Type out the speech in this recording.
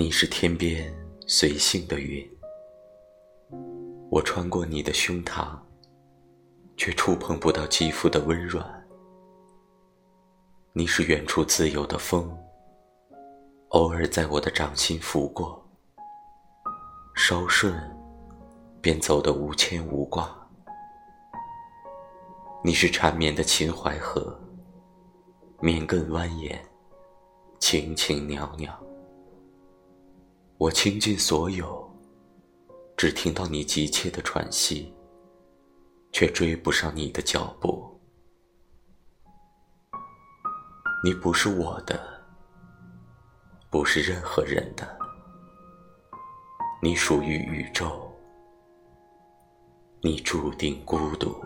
你是天边随性的云，我穿过你的胸膛，却触碰不到肌肤的温软。你是远处自由的风，偶尔在我的掌心拂过，稍瞬便走得无牵无挂。你是缠绵的秦淮河，绵亘蜿蜒，情情袅袅。我倾尽所有，只听到你急切的喘息，却追不上你的脚步。你不是我的，不是任何人的，你属于宇宙，你注定孤独。